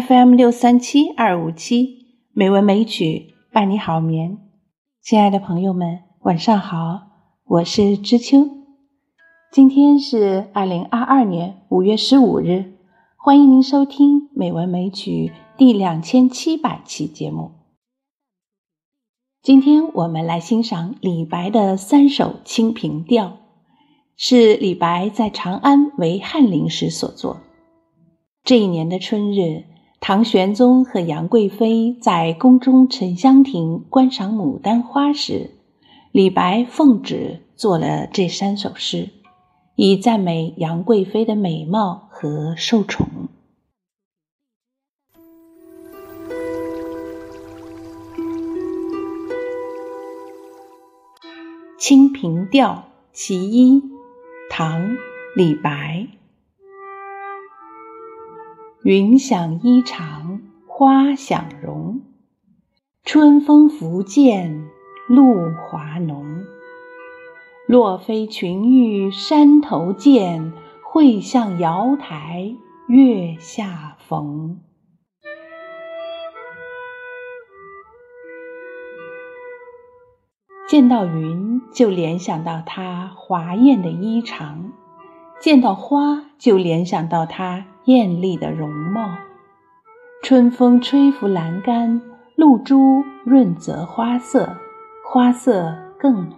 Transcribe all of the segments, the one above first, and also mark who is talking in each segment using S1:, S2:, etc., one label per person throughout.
S1: FM 六三七二五七美文美曲伴你好眠，亲爱的朋友们，晚上好，我是知秋。今天是二零二二年五月十五日，欢迎您收听美文美曲第两千七百期节目。今天我们来欣赏李白的三首《清平调》，是李白在长安为翰林时所作。这一年的春日。唐玄宗和杨贵妃在宫中沉香亭观赏牡丹花时，李白奉旨作了这三首诗，以赞美杨贵妃的美貌和受宠。《清平调·其一》唐·李白。云想衣裳花想容，春风拂槛露华浓。若非群玉山头见，会向瑶台月下逢。见到云，就联想到她华艳的衣裳。见到花，就联想到她艳丽的容貌。春风吹拂栏杆，露珠润泽花色，花色更浓。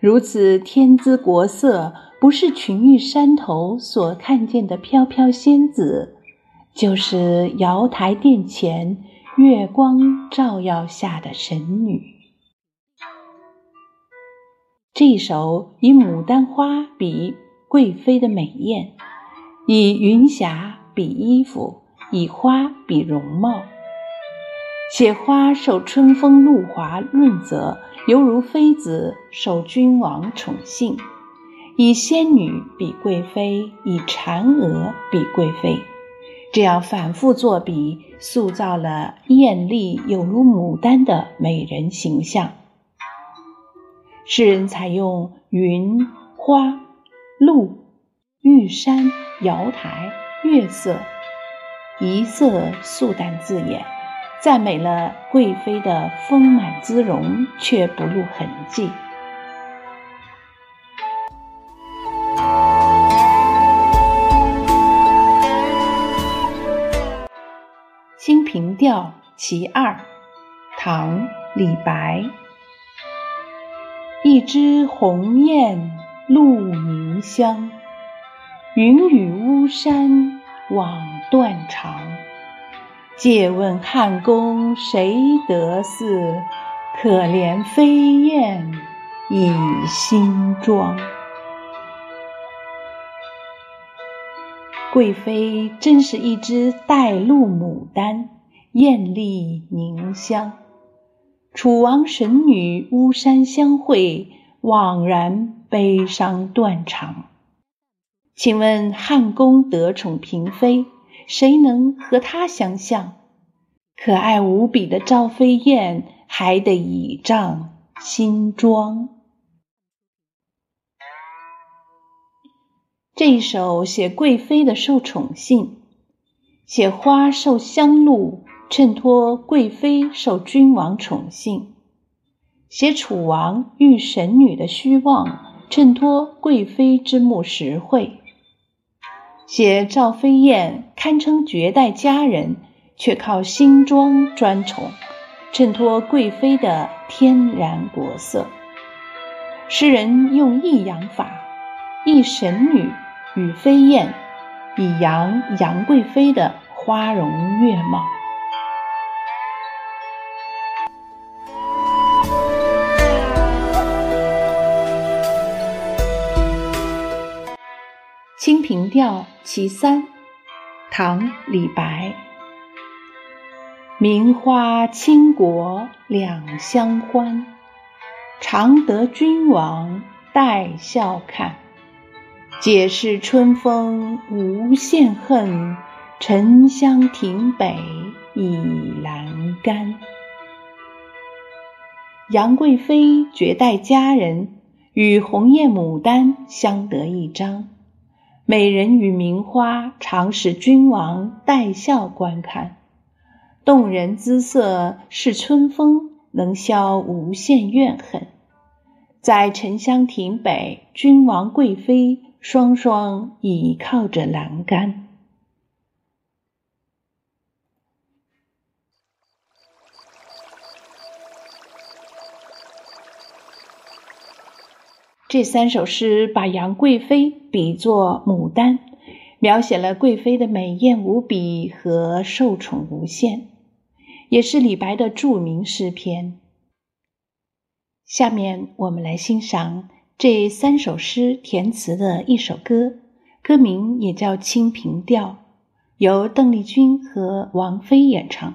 S1: 如此天姿国色，不是群玉山头所看见的飘飘仙子，就是瑶台殿前月光照耀下的神女。这首以牡丹花比贵妃的美艳，以云霞比衣服，以花比容貌。写花受春风露华润泽，犹如妃子受君王宠幸；以仙女比贵妃，以嫦娥比贵妃，这样反复作比，塑造了艳丽有如牡丹的美人形象。诗人采用云、花、露、玉山、瑶台、月色，一色素淡自演，赞美了贵妃的丰满姿容，却不露痕迹。《清平调·其二》唐·李白。一枝红艳露凝香，云雨巫山枉断肠。借问汉宫谁得似？可怜飞燕倚新妆。贵妃真是一枝带露牡丹，艳丽凝香。楚王神女巫山相会，枉然悲伤断肠。请问汉宫得宠嫔妃，谁能和她相像？可爱无比的赵飞燕，还得倚仗新妆。这一首写贵妃的受宠幸，写花受香露。衬托贵妃受君王宠幸，写楚王遇神女的虚妄；衬托贵妃之目实惠，写赵飞燕堪称绝代佳人，却靠新装专宠，衬托贵妃的天然国色。诗人用抑扬法，抑神女与飞燕，以扬杨贵妃的花容月貌。《清平调·其三》唐·李白。名花倾国两相欢，常得君王带笑看。解释春风无限恨，沉香亭北倚阑干。杨贵妃绝代佳人，与红艳牡丹相得益彰。美人与名花，常使君王带笑观看。动人姿色是春风，能消无限怨恨。在沉香亭北，君王贵妃双双倚靠着栏杆。这三首诗把杨贵妃比作牡丹，描写了贵妃的美艳无比和受宠无限，也是李白的著名诗篇。下面我们来欣赏这三首诗填词的一首歌，歌名也叫《清平调》，由邓丽君和王菲演唱。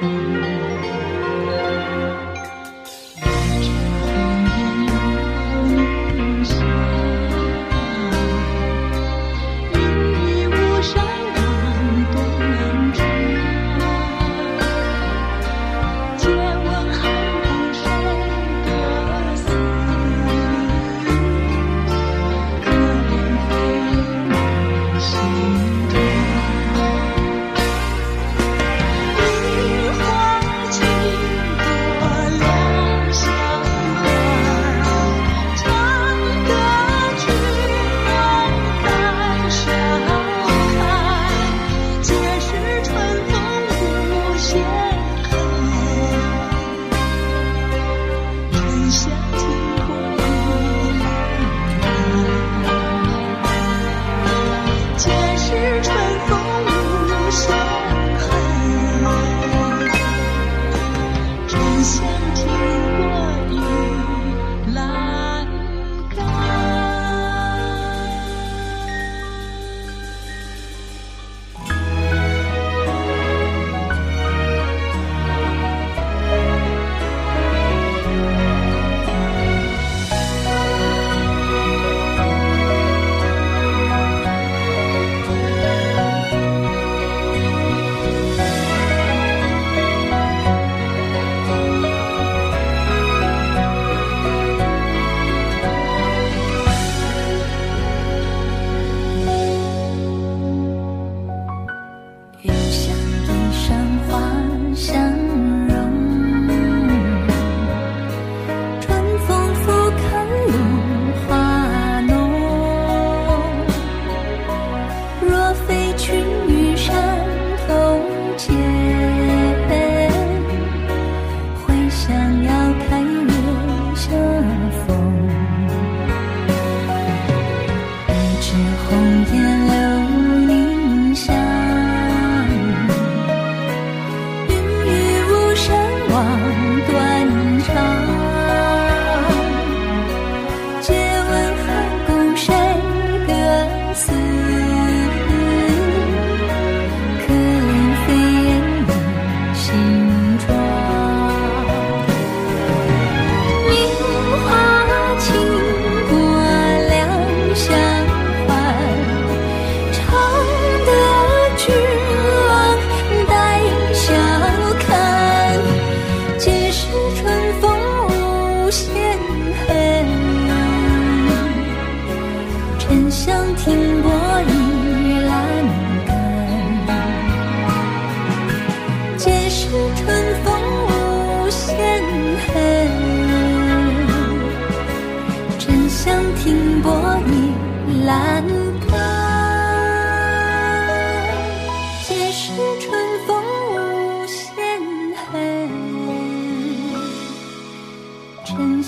S2: 停泊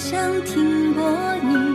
S2: 想听过你